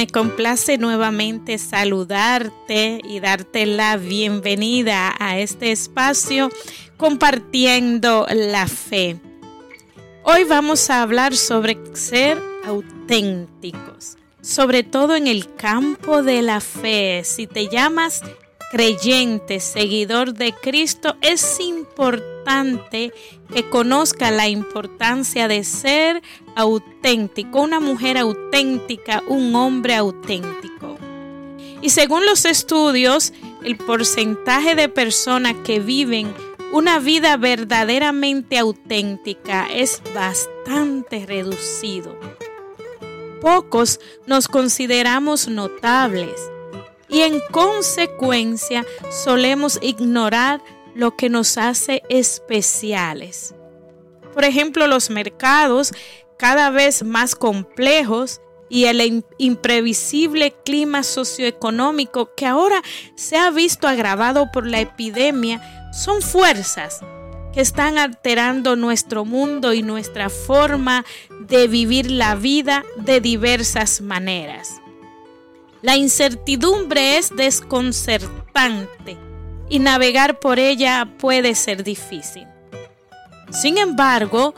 Me complace nuevamente saludarte y darte la bienvenida a este espacio compartiendo la fe. Hoy vamos a hablar sobre ser auténticos, sobre todo en el campo de la fe. Si te llamas creyente, seguidor de Cristo, es importante que conozca la importancia de ser auténtico, una mujer auténtica, un hombre auténtico. Y según los estudios, el porcentaje de personas que viven una vida verdaderamente auténtica es bastante reducido. Pocos nos consideramos notables y en consecuencia solemos ignorar lo que nos hace especiales. Por ejemplo, los mercados cada vez más complejos y el imprevisible clima socioeconómico que ahora se ha visto agravado por la epidemia son fuerzas que están alterando nuestro mundo y nuestra forma de vivir la vida de diversas maneras. La incertidumbre es desconcertante y navegar por ella puede ser difícil. Sin embargo,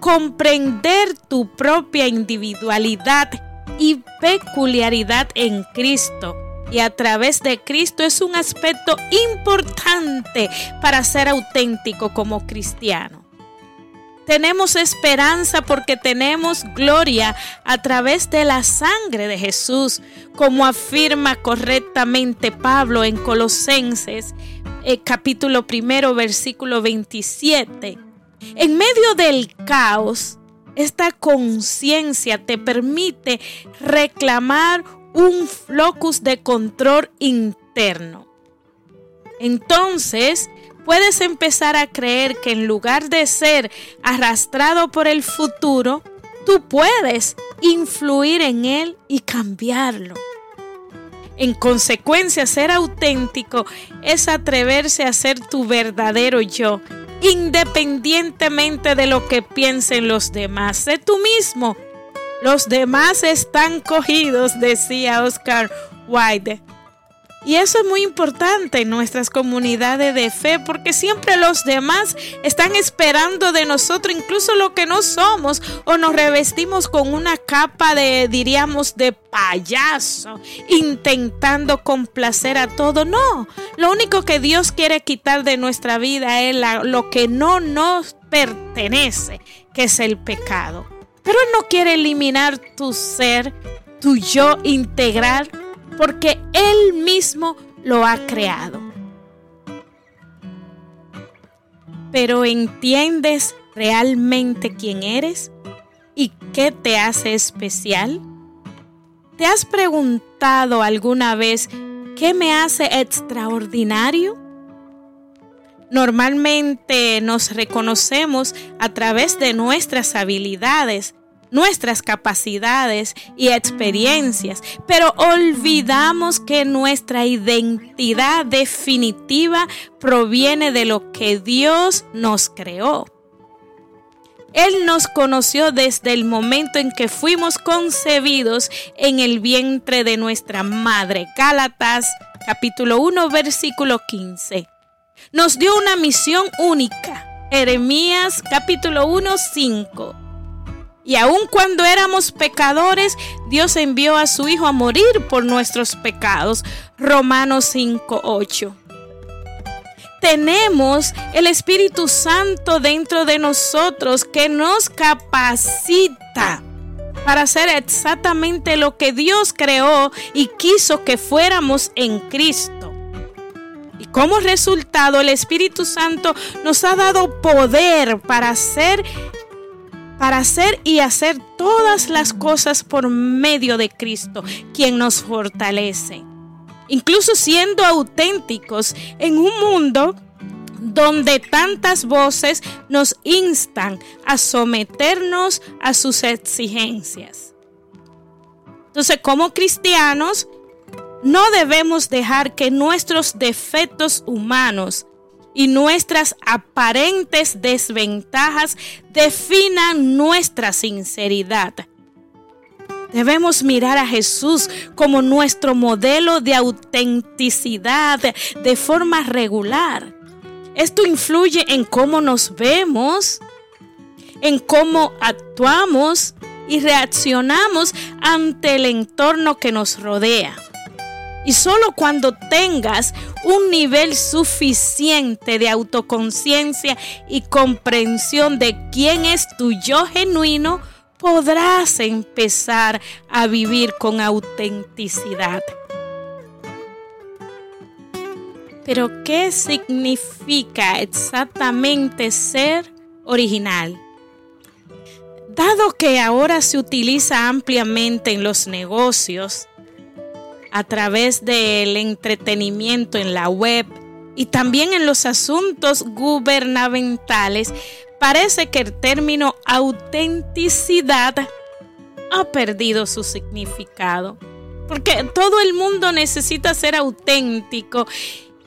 comprender tu propia individualidad y peculiaridad en Cristo y a través de Cristo es un aspecto importante para ser auténtico como cristiano. Tenemos esperanza porque tenemos gloria a través de la sangre de Jesús, como afirma correctamente Pablo en Colosenses eh, capítulo primero versículo 27. En medio del caos, esta conciencia te permite reclamar un locus de control interno. Entonces, puedes empezar a creer que en lugar de ser arrastrado por el futuro, tú puedes influir en él y cambiarlo. En consecuencia, ser auténtico es atreverse a ser tu verdadero yo, independientemente de lo que piensen los demás. Sé tú mismo. Los demás están cogidos, decía Oscar Wilde. Y eso es muy importante en nuestras comunidades de fe porque siempre los demás están esperando de nosotros incluso lo que no somos o nos revestimos con una capa de, diríamos, de payaso, intentando complacer a todo. No, lo único que Dios quiere quitar de nuestra vida es lo que no nos pertenece, que es el pecado. Pero Él no quiere eliminar tu ser, tu yo integral porque Él mismo lo ha creado. Pero ¿entiendes realmente quién eres y qué te hace especial? ¿Te has preguntado alguna vez qué me hace extraordinario? Normalmente nos reconocemos a través de nuestras habilidades, nuestras capacidades y experiencias, pero olvidamos que nuestra identidad definitiva proviene de lo que Dios nos creó. Él nos conoció desde el momento en que fuimos concebidos en el vientre de nuestra madre. Gálatas capítulo 1 versículo 15. Nos dio una misión única. Jeremías capítulo 1 5. Y aun cuando éramos pecadores, Dios envió a su Hijo a morir por nuestros pecados. Romanos 5:8. Tenemos el Espíritu Santo dentro de nosotros que nos capacita para hacer exactamente lo que Dios creó y quiso que fuéramos en Cristo. Y como resultado, el Espíritu Santo nos ha dado poder para hacer para hacer y hacer todas las cosas por medio de Cristo, quien nos fortalece. Incluso siendo auténticos en un mundo donde tantas voces nos instan a someternos a sus exigencias. Entonces, como cristianos, no debemos dejar que nuestros defectos humanos y nuestras aparentes desventajas definan nuestra sinceridad. Debemos mirar a Jesús como nuestro modelo de autenticidad de forma regular. Esto influye en cómo nos vemos, en cómo actuamos y reaccionamos ante el entorno que nos rodea. Y solo cuando tengas un nivel suficiente de autoconciencia y comprensión de quién es tu yo genuino, podrás empezar a vivir con autenticidad. Pero ¿qué significa exactamente ser original? Dado que ahora se utiliza ampliamente en los negocios, a través del entretenimiento en la web y también en los asuntos gubernamentales, parece que el término autenticidad ha perdido su significado. Porque todo el mundo necesita ser auténtico.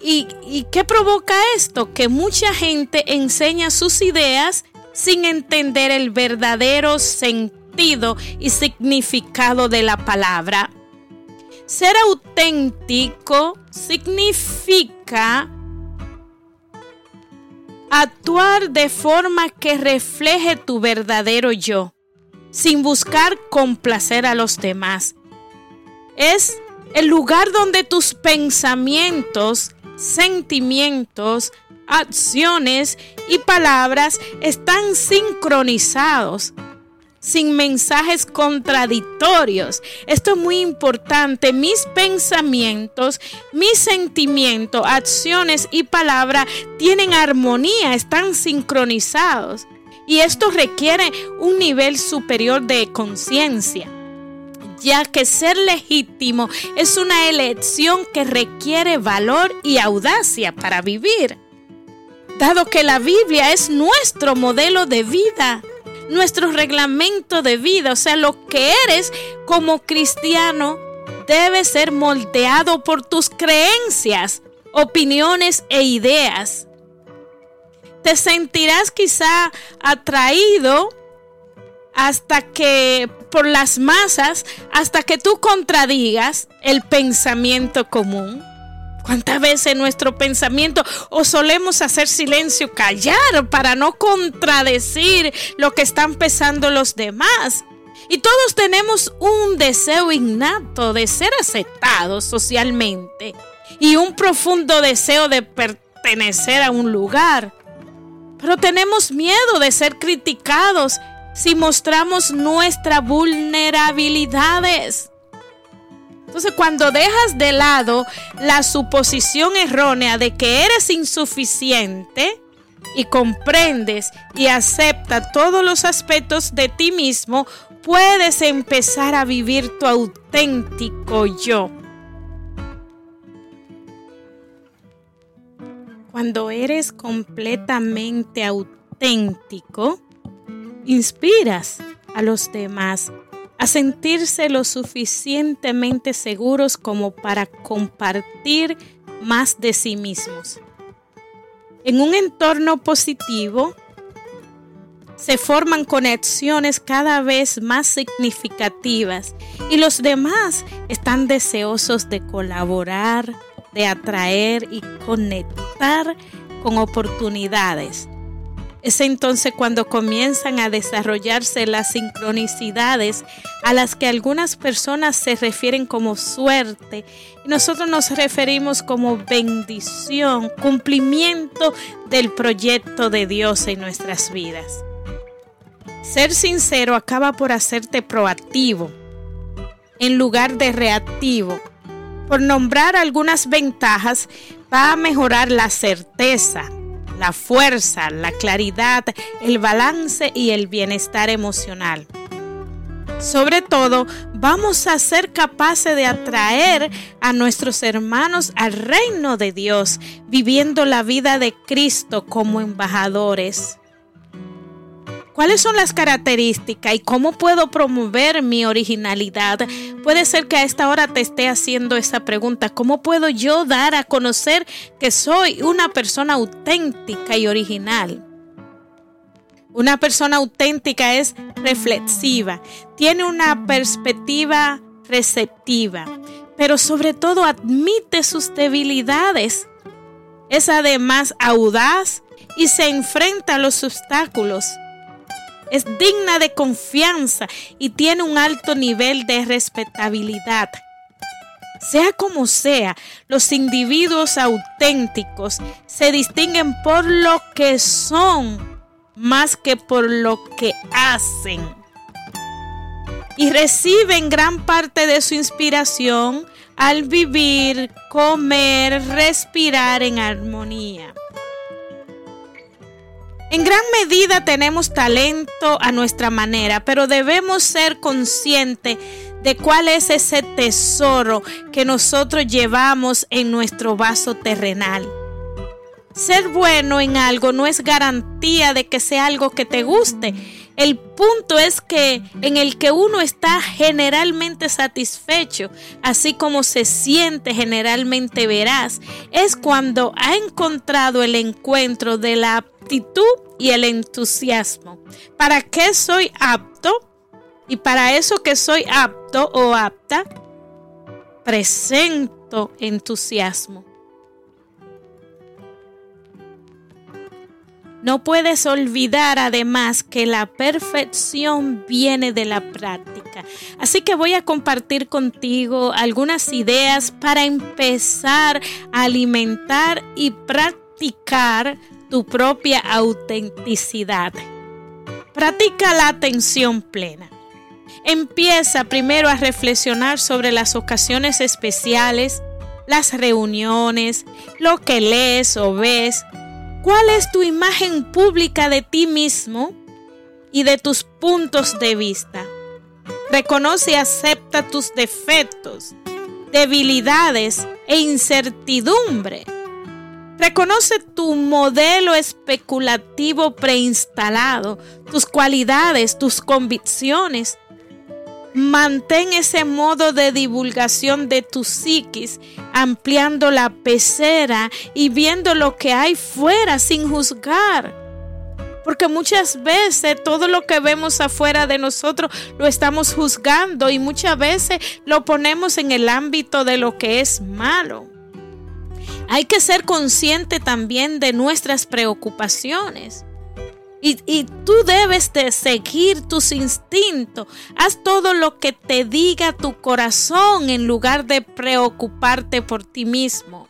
¿Y, qué provoca esto? Que mucha gente enseña sus ideas sin entender el verdadero sentido y significado de la palabra. Ser auténtico significa Actuar de forma que refleje tu verdadero yo, sin buscar complacer a los demás. Es el lugar donde tus pensamientos, sentimientos, acciones y palabras están sincronizados sin mensajes contradictorios. Esto es muy importante. Mis pensamientos, mis sentimientos, acciones y palabras tienen armonía, están sincronizados. Y esto requiere un nivel superior de conciencia ya que ser legítimo es una elección que requiere valor y audacia para vivir. Dado que la Biblia es nuestro modelo de vida, nuestro reglamento de vida, o sea, lo que eres como cristiano debe ser moldeado por tus creencias, opiniones e ideas. Te sentirás quizá atraído hasta que por las masas, hasta que tú contradigas el pensamiento común. ¿Cuántas veces nuestro pensamiento o solemos hacer silencio, callar para no contradecir lo que están pensando los demás? Y todos tenemos un deseo innato de ser aceptados socialmente y un profundo deseo de pertenecer a un lugar. Pero tenemos miedo de ser criticados si mostramos nuestras vulnerabilidades. Entonces, cuando dejas de lado la suposición errónea de que eres insuficiente y comprendes y aceptas todos los aspectos de ti mismo, puedes empezar a vivir tu auténtico yo. Cuando eres completamente auténtico, inspiras a los demás a sentirse lo suficientemente seguros como para compartir más de sí mismos. En un entorno positivo, se forman conexiones cada vez más significativas y los demás están deseosos de colaborar, de atraer y conectar con oportunidades es entonces cuando comienzan a desarrollarse las sincronicidades a las que algunas personas se refieren como suerte y nosotros nos referimos como bendición, cumplimiento del proyecto de Dios en nuestras vidas. Ser sincero acaba por hacerte proactivo en lugar de reactivo. Por nombrar algunas ventajas, va a mejorar la certeza, la fuerza, la claridad, el balance y el bienestar emocional. Sobre todo, vamos a ser capaces de atraer a nuestros hermanos al reino de Dios, viviendo la vida de Cristo como embajadores. ¿Cuáles son las características y cómo puedo promover mi originalidad? Puede ser que a esta hora te esté haciendo esa pregunta. ¿Cómo puedo yo dar a conocer que soy una persona auténtica y original? Una persona auténtica es reflexiva, tiene una perspectiva receptiva, pero sobre todo admite sus debilidades. Es además audaz y se enfrenta a los obstáculos. Es digna de confianza y tiene un alto nivel de respetabilidad. Sea como sea, los individuos auténticos se distinguen por lo que son más que por lo que hacen. Y reciben gran parte de su inspiración al vivir, comer, respirar en armonía. En gran medida tenemos talento a nuestra manera, pero debemos ser conscientes de cuál es ese tesoro que nosotros llevamos en nuestro vaso terrenal. Ser bueno en algo no es garantía de que sea algo que te guste. El punto es que en el que uno está generalmente satisfecho, así como se siente generalmente veraz, es cuando ha encontrado el encuentro de la aptitud y el entusiasmo. ¿Para qué soy apto? Y para eso que soy apto o apta, presento entusiasmo. No puedes olvidar además que la perfección viene de la práctica. Así que voy a compartir contigo algunas ideas para empezar a alimentar y practicar tu propia autenticidad. Practica la atención plena. Empieza primero a reflexionar sobre las ocasiones especiales, las reuniones, lo que lees o ves. ¿Cuál es tu imagen pública de ti mismo y de tus puntos de vista? Reconoce y acepta tus defectos, debilidades e incertidumbre. Reconoce tu modelo especulativo preinstalado, tus cualidades, tus convicciones Mantén ese modo de divulgación de tu psiquis, ampliando la pecera y viendo lo que hay fuera sin juzgar. Porque muchas veces todo lo que vemos afuera de nosotros lo estamos juzgando y muchas veces lo ponemos en el ámbito de lo que es malo. Hay que ser consciente también de nuestras preocupaciones. Y, tú debes de seguir tus instintos. Haz todo lo que te diga tu corazón en lugar de preocuparte por ti mismo.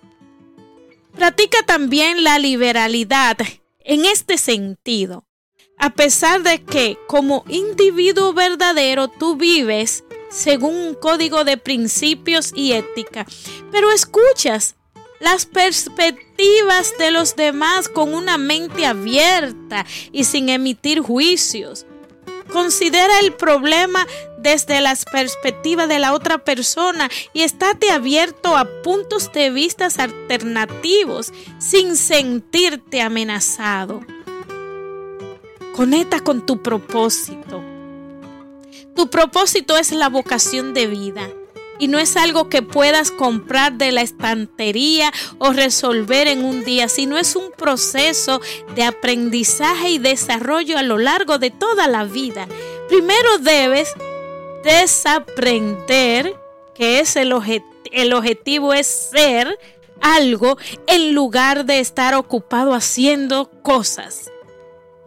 Practica también la liberalidad en este sentido. A pesar de que como individuo verdadero tú vives según un código de principios y ética, pero escuchas las perspectivas de los demás con una mente abierta y sin emitir juicios. Considera el problema desde las perspectivas de la otra persona y estate abierto a puntos de vista alternativos sin sentirte amenazado. Conecta con tu propósito. Tu propósito es la vocación de vida y no es algo que puedas comprar de la estantería o resolver en un día, sino es un proceso de aprendizaje y desarrollo a lo largo de toda la vida. Primero debes desaprender que es el, el objetivo es ser algo en lugar de estar ocupado haciendo cosas.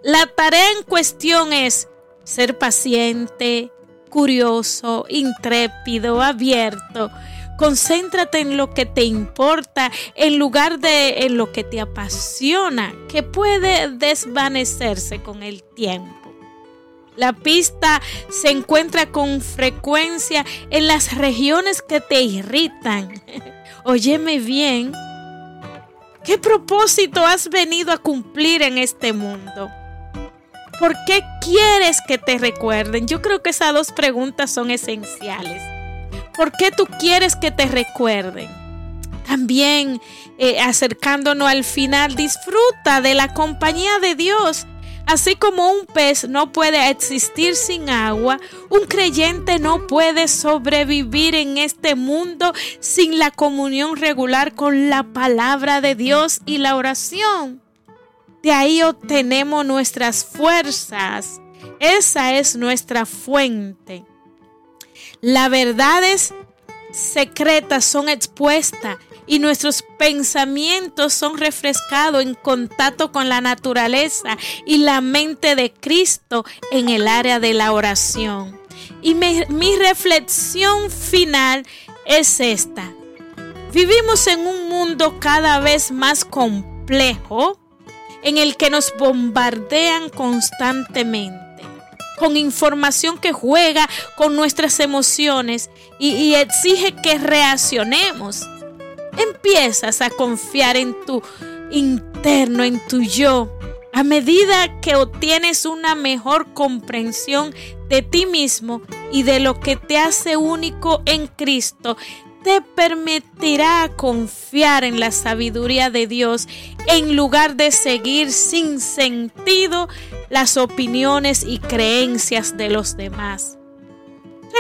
La tarea en cuestión es ser paciente, curioso, intrépido, abierto. Concéntrate en lo que te importa en lugar de en lo que te apasiona, que puede desvanecerse con el tiempo. La pista se encuentra con frecuencia en las regiones que te irritan. Óyeme bien, ¿qué propósito has venido a cumplir en este mundo? ¿Por qué quieres que te recuerden? Yo creo que esas dos preguntas son esenciales. ¿Por qué tú quieres que te recuerden? También eh, acercándonos al final, disfruta de la compañía de Dios. Así como un pez no puede existir sin agua, un creyente no puede sobrevivir en este mundo sin la comunión regular con la palabra de Dios y la oración. De ahí obtenemos nuestras fuerzas Esa es nuestra fuente. Las verdades secretas son expuestas y nuestros pensamientos son refrescados en contacto con la naturaleza y la mente de Cristo en el área de la oración. Y mi reflexión final es esta. Vivimos en un mundo cada vez más complejo en el que nos bombardean constantemente con información que juega con nuestras emociones y, exige que reaccionemos. Empiezas a confiar en tu interno, en tu yo. A medida que obtienes una mejor comprensión de ti mismo y de lo que te hace único en Cristo, te permitirá confiar en la sabiduría de Dios en lugar de seguir sin sentido las opiniones y creencias de los demás.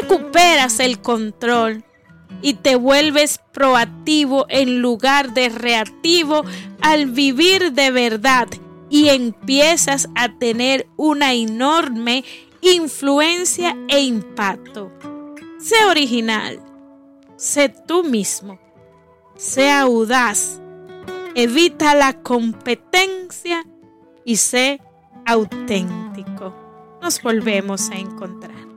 Recuperas el control y te vuelves proactivo en lugar de reactivo al vivir de verdad y empiezas a tener una enorme influencia e impacto. Sé original sé tú mismo, sea audaz, evita la competencia y sé auténtico. Nos volvemos a encontrar.